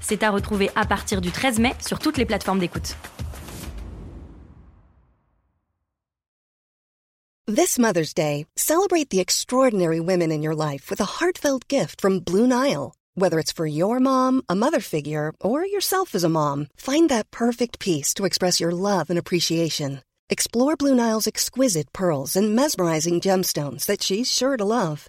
C'est à retrouver à partir du 13 mai sur toutes les plateformes d'écoute. This Mother's Day, celebrate the extraordinary women in your life with a heartfelt gift from Blue Nile. Whether it's for your mom, a mother figure, or yourself as a mom, find that perfect piece to express your love and appreciation. Explore Blue Nile's exquisite pearls and mesmerizing gemstones that she's sure to love.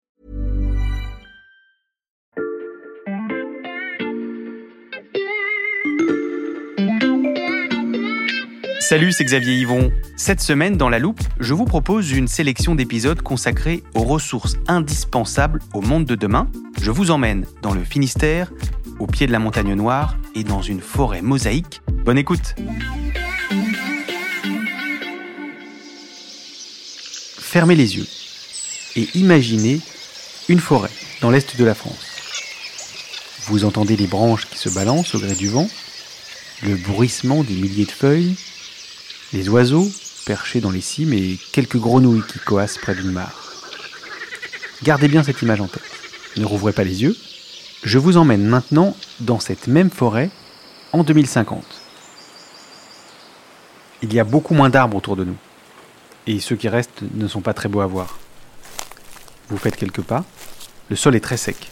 Salut, c'est Xavier Yvon. Cette semaine, dans La Loupe, je vous propose une sélection d'épisodes consacrés aux ressources indispensables au monde de demain. Je vous emmène dans le Finistère, au pied de la montagne noire et dans une forêt mosaïque. Bonne écoute Fermez les yeux et imaginez une forêt dans l'est de la France. Vous entendez les branches qui se balancent au gré du vent, le bruissement des milliers de feuilles, les oiseaux perchés dans les cimes et quelques grenouilles qui coassent près d'une mare. Gardez bien cette image en tête. Ne rouvrez pas les yeux. Je vous emmène maintenant dans cette même forêt en 2050. Il y a beaucoup moins d'arbres autour de nous. Et ceux qui restent ne sont pas très beaux à voir. Vous faites quelques pas. Le sol est très sec.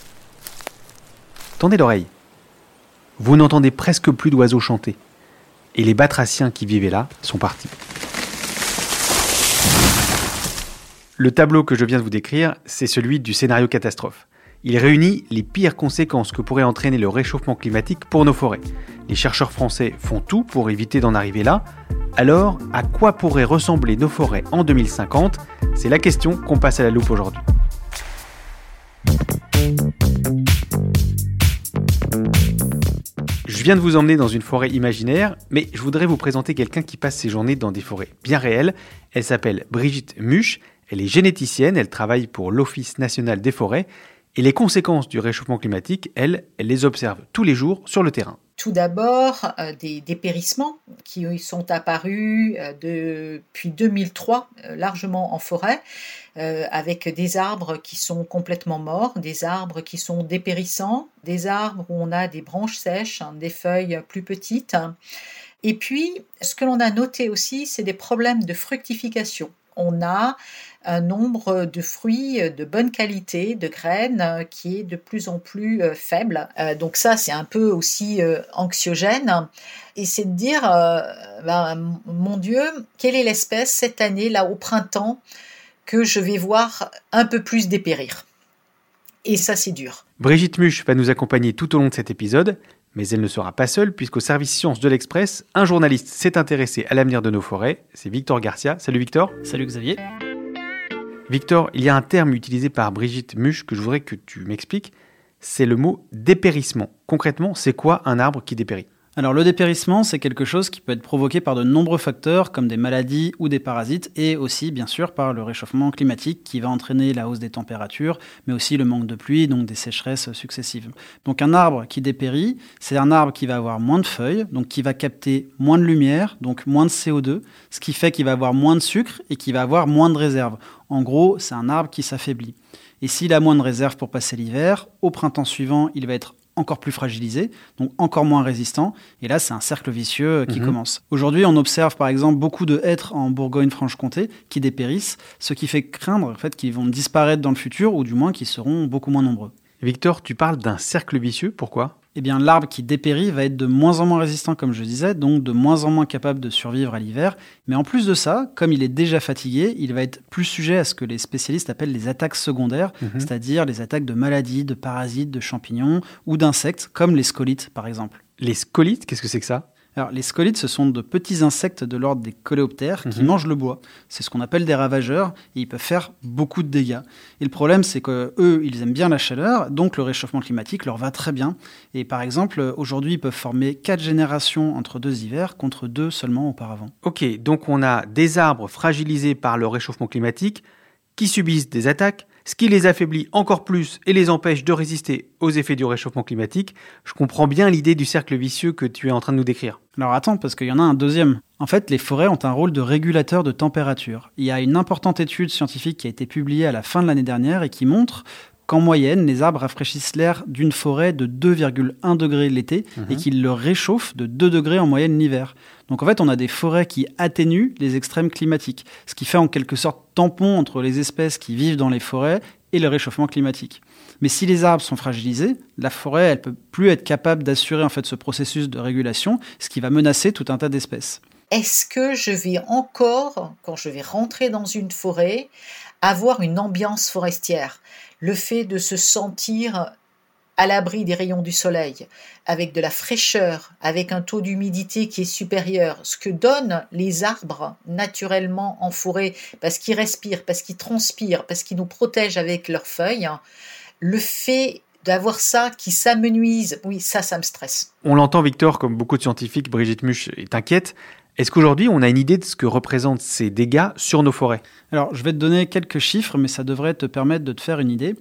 Tendez l'oreille. Vous n'entendez presque plus d'oiseaux chanter et les batraciens qui vivaient là sont partis. Le tableau que je viens de vous décrire, c'est celui du scénario catastrophe. Il réunit les pires conséquences que pourrait entraîner le réchauffement climatique pour nos forêts. Les chercheurs français font tout pour éviter d'en arriver là. Alors, à quoi pourraient ressembler nos forêts en 2050 C'est la question qu'on passe à la loupe aujourd'hui. Je viens de vous emmener dans une forêt imaginaire, mais je voudrais vous présenter quelqu'un qui passe ses journées dans des forêts bien réelles. Elle s'appelle Brigitte Muche, elle est généticienne, elle travaille pour l'Office national des forêts, et les conséquences du réchauffement climatique, elle, elle les observe tous les jours sur le terrain. Tout d'abord euh, des dépérissements qui sont apparus euh, depuis 2003 euh, largement en forêt, avec des arbres qui sont complètement morts, des arbres qui sont dépérissants, des arbres où on a des branches sèches, hein, des feuilles plus petites. Et puis, ce que l'on a noté aussi, c'est des problèmes de fructification. On a un nombre de fruits de bonne qualité, de graines, euh, qui est de plus en plus euh, faible. Euh, donc ça, c'est un peu aussi anxiogène. Et c'est de dire, ben, mon Dieu, quelle est l'espèce cette année, là, au printemps, que je vais voir un peu plus dépérir. Et ça, c'est dur. Brigitte Muche va nous accompagner tout au long de cet épisode. Mais elle ne sera pas seule, puisqu'au service sciences de l'Express, un journaliste s'est intéressé à l'avenir de nos forêts. C'est Victor Garcia. Salut Victor. Salut Xavier. Victor, il y a un terme utilisé par Brigitte Muche que je voudrais que tu m'expliques. C'est le mot dépérissement. Concrètement, c'est quoi un arbre qui dépérit? Alors le dépérissement, c'est quelque chose qui peut être provoqué par de nombreux facteurs comme des maladies ou des parasites et aussi bien sûr par le réchauffement climatique qui va entraîner la hausse des températures, mais aussi le manque de pluie, donc des sécheresses successives. Donc un arbre qui dépérit, c'est un arbre qui va avoir moins de feuilles, donc qui va capter moins de lumière, donc moins de CO2, ce qui fait qu'il va avoir moins de sucre et qui va avoir moins de réserves. En gros, c'est un arbre qui s'affaiblit. Et s'il a moins de réserves pour passer l'hiver, au printemps suivant, il va être encore plus fragilisé, donc encore moins résistant. Et là, c'est un cercle vicieux qui mhm. commence. Aujourd'hui, on observe par exemple beaucoup de hêtres en Bourgogne-Franche-Comté qui dépérissent, ce qui fait craindre en fait, qu'ils vont disparaître dans le futur, ou du moins qu'ils seront beaucoup moins nombreux. Victor, tu parles d'un cercle vicieux, pourquoi? Eh bien l'arbre qui dépérit va être de moins en moins résistant, comme je disais, donc de moins en moins capable de survivre à l'hiver. Mais en plus de ça, comme il est déjà fatigué, il va être plus sujet à ce que les spécialistes appellent les attaques secondaires, mhm. c'est-à-dire les attaques de maladies, de parasites, de champignons ou d'insectes, comme les scolites par exemple. Les scolites, qu'est-ce que c'est que ça? Alors, les scolites, ce sont de petits insectes de l'ordre des coléoptères qui Mhm. mangent le bois. C'est ce qu'on appelle des ravageurs et ils peuvent faire beaucoup de dégâts. Et le problème, c'est que eux, ils aiment bien la chaleur, donc le réchauffement climatique leur va très bien. Et par exemple, aujourd'hui, ils peuvent former quatre générations entre deux hivers contre deux seulement auparavant. Ok, donc on a des arbres fragilisés par le réchauffement climatique qui subissent des attaques, ce qui les affaiblit encore plus et les empêche de résister aux effets du réchauffement climatique. Je comprends bien l'idée du cercle vicieux que tu es en train de nous décrire. Alors attends, parce qu'il y en a un deuxième. En fait, les forêts ont un rôle de régulateur de température. Il y a une importante étude scientifique qui a été publiée à la fin de l'année dernière et qui montre qu'en moyenne, les arbres rafraîchissent l'air d'une forêt de 2,1 degrés l'été et qu'ils le réchauffent de 2 degrés en moyenne l'hiver. Donc en fait, on a des forêts qui atténuent les extrêmes climatiques, ce qui fait en quelque sorte tampon entre les espèces qui vivent dans les forêts et le réchauffement climatique. Mais si les arbres sont fragilisés, la forêt, elle peut plus être capable d'assurer en fait ce processus de régulation, ce qui va menacer tout un tas d'espèces. Est-ce que je vais encore, quand je vais rentrer dans une forêt, avoir une ambiance forestière? Le fait de se sentir à l'abri des rayons du soleil, avec de la fraîcheur, avec un taux d'humidité qui est supérieur, ce que donnent les arbres naturellement en forêt, parce qu'ils respirent, parce qu'ils transpirent, parce qu'ils nous protègent avec leurs feuilles, le fait d'avoir ça qui s'amenuise, oui, ça, ça me stresse. On l'entend, Victor, comme beaucoup de scientifiques, Brigitte Muche est inquiète. Est-ce qu'aujourd'hui, on a une idée de ce que représentent ces dégâts sur nos forêts? Alors, je vais te donner quelques chiffres, mais ça devrait te permettre de te faire une idée.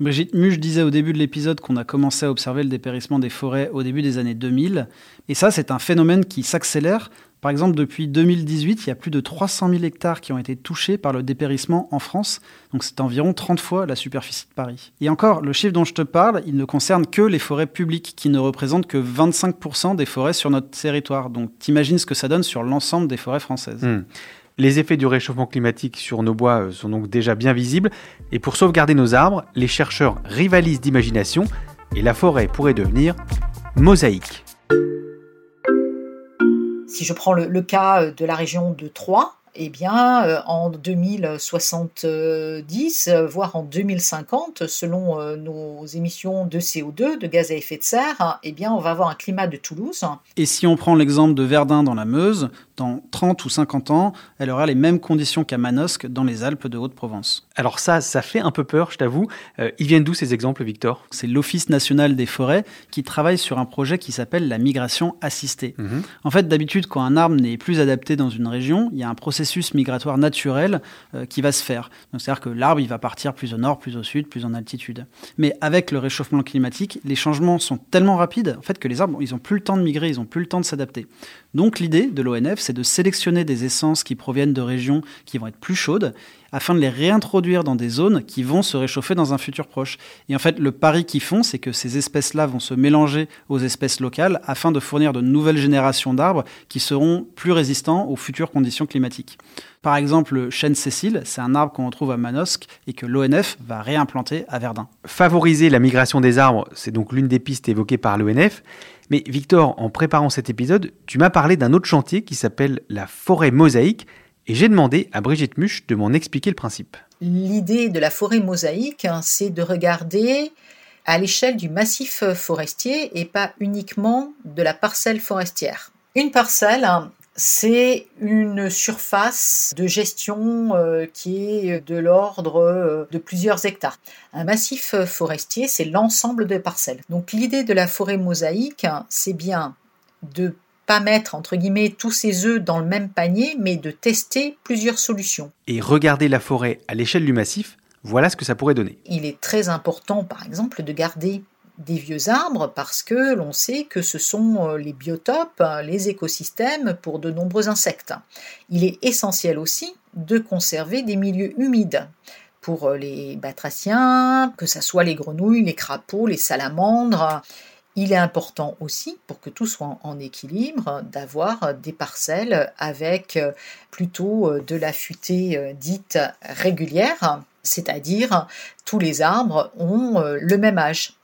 Brigitte Muche disait au début de l'épisode qu'on a commencé à observer le dépérissement des forêts au début des années 2000. Et ça, c'est un phénomène qui s'accélère. Par exemple, depuis 2018, il y a plus de 300 000 hectares qui ont été touchés par le dépérissement en France. Donc c'est environ 30 fois la superficie de Paris. Et encore, le chiffre dont je te parle, il ne concerne que les forêts publiques, qui ne représentent que 25% des forêts sur notre territoire. Donc t'imagines ce que ça donne sur l'ensemble des forêts françaises. Hmm. Les effets du réchauffement climatique sur nos bois euh, sont donc déjà bien visibles. Et pour sauvegarder nos arbres, les chercheurs rivalisent d'imagination et la forêt pourrait devenir mosaïque. Si je prends le, cas de la région de Troyes, eh bien, euh, en 2070, euh, voire en 2050, selon euh, nos émissions de CO2, de gaz à effet de serre, hein, eh bien, on va avoir un climat de Toulouse. Et si on prend l'exemple de Verdun dans la Meuse, dans 30 ou 50 ans, elle aura les mêmes conditions qu'à Manosque dans les Alpes de Haute-Provence. Alors ça, ça fait un peu peur, je t'avoue. Euh, ils viennent d'où ces exemples, Victor? C'est l'Office national des forêts qui travaille sur un projet qui s'appelle la migration assistée. En fait, d'habitude, quand un arbre n'est plus adapté dans une région, il y a un processus migratoire naturel euh, qui va se faire. C'est-à-dire que l'arbre, va partir plus au nord, plus au sud, plus en altitude. Mais avec le réchauffement climatique, les changements sont tellement rapides en que les arbres, ils n'ont plus le temps de migrer, ils n'ont plus le temps de s'adapter. Donc l'idée de l'ONF, c'est de sélectionner des essences qui proviennent de régions qui vont être plus chaudes afin de les réintroduire dans des zones qui vont se réchauffer dans un futur proche. Et en fait, le pari qu'ils font, c'est que ces espèces-là vont se mélanger aux espèces locales afin de fournir de nouvelles générations d'arbres qui seront plus résistants aux futures conditions climatiques. Par exemple, le chêne Cécile, c'est un arbre qu'on retrouve à Manosque et que l'ONF va réimplanter à Verdun. Favoriser la migration des arbres, c'est donc l'une des pistes évoquées par l'ONF. Mais Victor, en préparant cet épisode, tu m'as parlé d'un autre chantier qui s'appelle la forêt mosaïque, et j'ai demandé à Brigitte Muche de m'en expliquer le principe. L'idée de la forêt mosaïque, hein, c'est de regarder à l'échelle du massif forestier et pas uniquement de la parcelle forestière. Une parcelle, hein, c'est une surface de gestion euh, qui est de l'ordre euh, de plusieurs hectares. Un massif forestier, c'est l'ensemble des parcelles. Donc l'idée de la forêt mosaïque, hein, c'est bien de pas mettre entre guillemets tous ses œufs dans le même panier, mais de tester plusieurs solutions. Et regarder la forêt à l'échelle du massif, voilà ce que ça pourrait donner. Il est très important, par exemple, de garder des vieux arbres parce que l'on sait que ce sont euh, les biotopes, hein, les écosystèmes pour de nombreux insectes. Il est essentiel aussi de conserver des milieux humides pour euh, les batraciens, que ce soit les grenouilles, les crapauds, les salamandres. Il est important aussi, pour que tout soit en équilibre, d'avoir des parcelles avec euh, plutôt de la futée dite régulière, c'est-à-dire tous les arbres ont le même âge.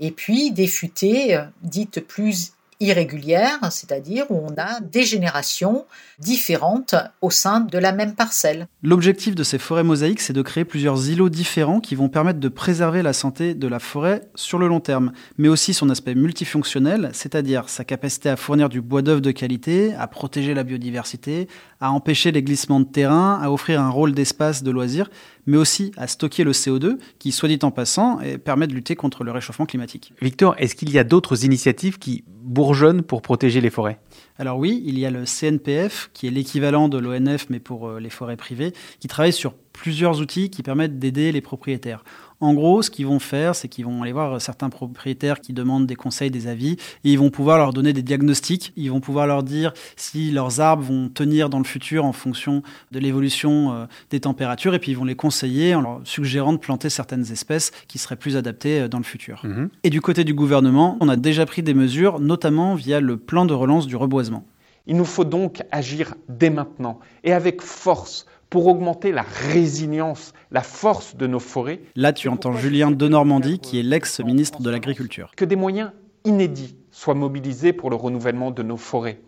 Et puis des futaies dites plus irrégulière, c'est-à-dire où on a des générations différentes au sein de la même parcelle. L'objectif de ces forêts mosaïques, c'est de créer plusieurs îlots différents qui vont permettre de préserver la santé de la forêt sur le long terme, mais aussi son aspect multifonctionnel, c'est-à-dire sa capacité à fournir du bois d'œuvre de qualité, à protéger la biodiversité, à empêcher les glissements de terrain, à offrir un rôle d'espace de loisirs, mais aussi à stocker le CO2, qui, soit dit en passant, permet de lutter contre le réchauffement climatique. Victor, est-ce qu'il y a d'autres initiatives qui bourgeonnent pour protéger les forêts? Alors oui, il y a le CNPF, qui est l'équivalent de l'ONF, mais pour euh, les forêts privées, qui travaille sur plusieurs outils qui permettent d'aider les propriétaires. En gros, ce qu'ils vont faire, c'est qu'ils vont aller voir certains propriétaires qui demandent des conseils, des avis, et ils vont pouvoir leur donner des diagnostics. Ils vont pouvoir leur dire si leurs arbres vont tenir dans le futur en fonction de l'évolution euh, des températures, et puis ils vont les conseiller en leur suggérant de planter certaines espèces qui seraient plus adaptées euh, dans le futur. Mhm. Et du côté du gouvernement, on a déjà pris des mesures, notamment via le plan de relance du reboisement. Il nous faut donc agir dès maintenant et avec force pour augmenter la résilience, la force de nos forêts. Là, tu entends Julien de Normandie, qui est l'ex-ministre de l'Agriculture. Que des moyens inédits soient mobilisés pour le renouvellement de nos forêts,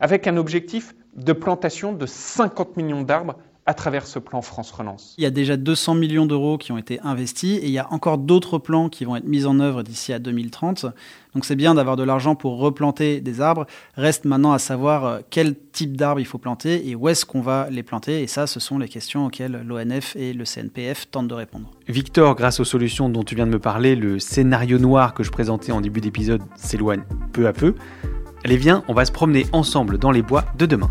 avec un objectif de plantation de 50 millions d'arbres à travers ce plan France Relance. Il y a déjà 200 millions d'euros qui ont été investis et il y a encore d'autres plans qui vont être mis en œuvre d'ici à 2030. Donc c'est bien d'avoir de l'argent pour replanter des arbres. Reste maintenant à savoir euh, quel type d'arbres il faut planter et où est-ce qu'on va les planter. Et ça, ce sont les questions auxquelles l'ONF et le CNPF tentent de répondre. Victor, grâce aux solutions dont tu viens de me parler, le scénario noir que je présentais en début d'épisode s'éloigne peu à peu. Allez, viens, on va se promener ensemble dans les bois de demain.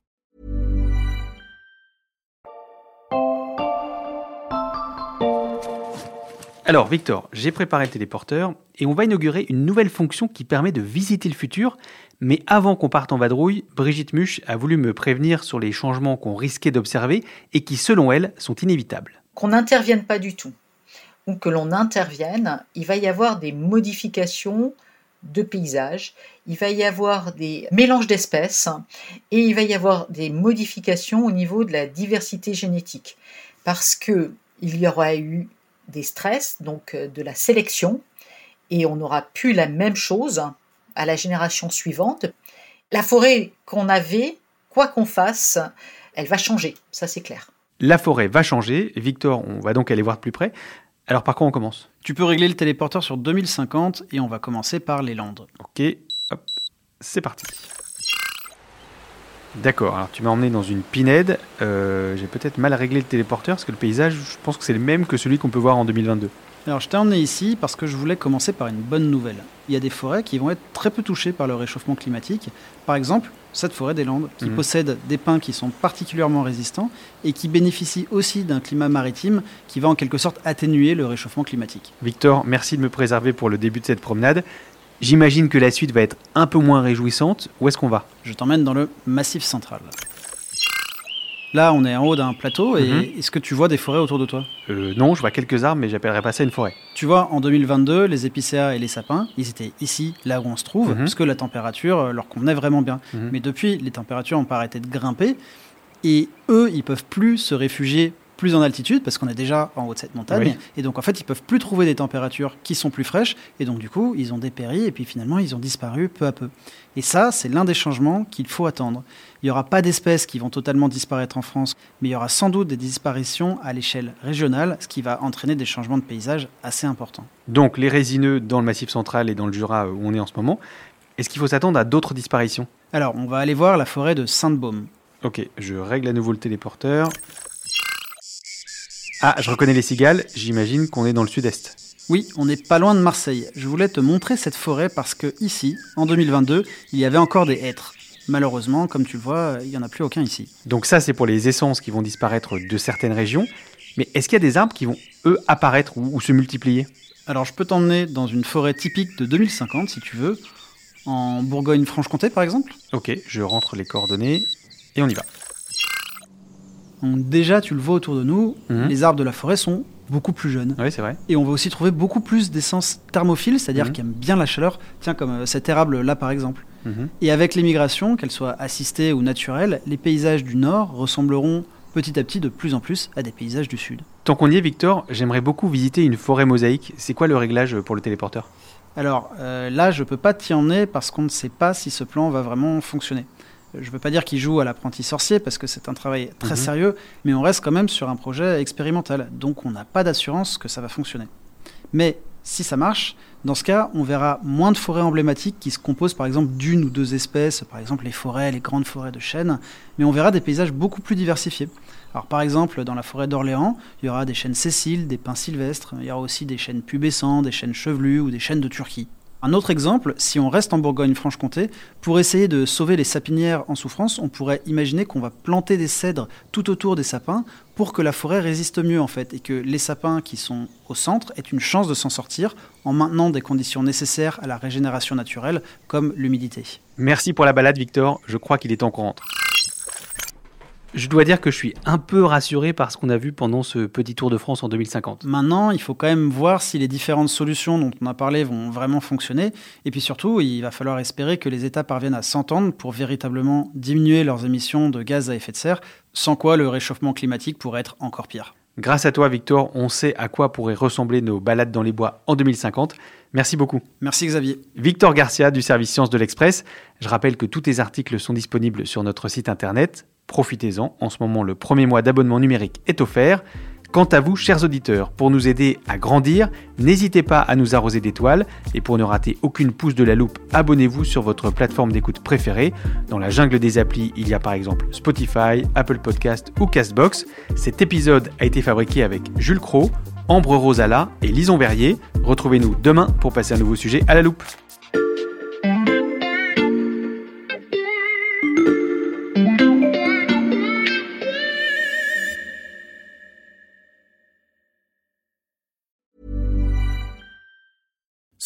Alors Victor, j'ai préparé le téléporteur et on va inaugurer une nouvelle fonction qui permet de visiter le futur. Mais avant qu'on parte en vadrouille, Brigitte Muche a voulu me prévenir sur les changements qu'on risquait d'observer et qui, selon elle, sont inévitables. Qu'on n'intervienne pas du tout ou que l'on intervienne, il va y avoir des modifications de paysages, il va y avoir des mélanges d'espèces et il va y avoir des modifications au niveau de la diversité génétique parce que il y aura eu des stress, donc euh, de la sélection, et on n'aura plus la même chose à la génération suivante. La forêt qu'on avait, quoi qu'on fasse, elle va changer, ça c'est clair. La forêt va changer. Victor, on va donc aller voir de plus près. Alors par quoi on commence? Tu peux régler le téléporteur sur 2050 et on va commencer par les Landes. Ok, hop, c'est parti. D'accord, alors tu m'as emmené dans une pinède. Euh, j'ai peut-être mal réglé le téléporteur parce que le paysage, je pense que c'est le même que celui qu'on peut voir en 2022. Alors je t'ai emmené ici parce que je voulais commencer par une bonne nouvelle. Il y a des forêts qui vont être très peu touchées par le réchauffement climatique. Par exemple, cette forêt des Landes, qui mhm. possède des pins qui sont particulièrement résistants et qui bénéficie aussi d'un climat maritime qui va en quelque sorte atténuer le réchauffement climatique. Victor, merci de me préserver pour le début de cette promenade. J'imagine que la suite va être un peu moins réjouissante. Où est-ce qu'on va? Je t'emmène dans le Massif central. Là, on est en haut d'un plateau et mhm. est-ce que tu vois des forêts autour de toi? Euh, Non, je vois quelques arbres, mais j'appellerais pas ça une forêt. Tu vois, en 2022, les épicéas et les sapins, ils étaient ici, là où on se trouve, mhm. parce que la température euh, leur convenait vraiment bien. Mhm. Mais depuis, les températures ont pas arrêté de grimper et eux, ils peuvent plus se réfugier plus en altitude parce qu'on est déjà en haut de cette montagne. Et donc, en fait, ils peuvent plus trouver des températures qui sont plus fraîches. Et donc, du coup, ils ont dépéri et puis finalement, ils ont disparu peu à peu. Et ça, c'est l'un des changements qu'il faut attendre. Il n'y aura pas d'espèces qui vont totalement disparaître en France, mais il y aura sans doute des disparitions à l'échelle régionale, ce qui va entraîner des changements de paysage assez importants. Donc, les résineux dans le Massif central et dans le Jura où on est en ce moment, est-ce qu'il faut s'attendre à d'autres disparitions? Alors, on va aller voir la forêt de Sainte-Baume. Ok, je règle à nouveau le téléporteur. Ah, je reconnais les cigales, j'imagine qu'on est dans le sud-est. Oui, on n'est pas loin de Marseille. Je voulais te montrer cette forêt parce que ici, en 2022, il y avait encore des hêtres. Malheureusement, comme tu le vois, il n'y en a plus aucun ici. Donc ça, c'est pour les essences qui vont disparaître de certaines régions. Mais est-ce qu'il y a des arbres qui vont, eux, apparaître ou, ou se multiplier? Alors je peux t'emmener dans une forêt typique de 2050 si tu veux, en Bourgogne-Franche-Comté par exemple. Ok, je rentre les coordonnées et on y va. Donc, déjà, tu le vois autour de nous, Mhm. les arbres de la forêt sont beaucoup plus jeunes. Oui, c'est vrai. Et on va aussi trouver beaucoup plus d'essences thermophiles, c'est-à-dire Mhm. qui aiment bien la chaleur, tiens comme euh, cet érable là par exemple. Mhm. Et avec l'émigration, qu'elle soit assistée ou naturelle, les paysages du nord ressembleront petit à petit de plus en plus à des paysages du sud. Tant qu'on y est, Victor, j'aimerais beaucoup visiter une forêt mosaïque. C'est quoi le réglage pour le téléporteur? Alors euh, là, je peux pas t'y emmener parce qu'on ne sait pas si ce plan va vraiment fonctionner. Je ne veux pas dire qu'il joue à l'apprenti sorcier parce que c'est un travail très Mhm. sérieux, mais on reste quand même sur un projet expérimental, donc on n'a pas d'assurance que ça va fonctionner. Mais si ça marche, dans ce cas, on verra moins de forêts emblématiques qui se composent par exemple d'une ou deux espèces, par exemple les forêts, les grandes forêts de chênes, mais on verra des paysages beaucoup plus diversifiés. Alors par exemple, dans la forêt d'Orléans, il y aura des chênes sessiles, des pins sylvestres, il y aura aussi des chênes pubescents, des chênes chevelus ou des chênes de Turquie. Un autre exemple, si on reste en Bourgogne-Franche-Comté, pour essayer de sauver les sapinières en souffrance, on pourrait imaginer qu'on va planter des cèdres tout autour des sapins pour que la forêt résiste mieux en fait et que les sapins qui sont au centre aient une chance de s'en sortir en maintenant des conditions nécessaires à la régénération naturelle comme l'humidité. Merci pour la balade, Victor. Je crois qu'il est temps qu'on rentre. Je dois dire que je suis un peu rassuré par ce qu'on a vu pendant ce petit tour de France en 2050. Maintenant, il faut quand même voir si les différentes solutions dont on a parlé vont vraiment fonctionner. Et puis surtout, il va falloir espérer que les États parviennent à s'entendre pour véritablement diminuer leurs émissions de gaz à effet de serre, sans quoi le réchauffement climatique pourrait être encore pire. Grâce à toi, Victor, on sait à quoi pourraient ressembler nos balades dans les bois en 2050. Merci beaucoup. Merci Xavier. Victor Garcia du service Sciences de l'Express. Je rappelle que tous tes articles sont disponibles sur notre site internet. Profitez-en, en ce moment le premier mois d'abonnement numérique est offert. Quant à vous, chers auditeurs, pour nous aider à grandir, n'hésitez pas à nous arroser d'étoiles et pour ne rater aucune pouce de la loupe, abonnez-vous sur votre plateforme d'écoute préférée. Dans la jungle des applis, il y a par exemple Spotify, Apple Podcast ou Castbox. Cet épisode a été fabriqué avec Jules Cro, Ambre Rosala et Lison Verrier. Retrouvez-nous demain pour passer un nouveau sujet à la loupe.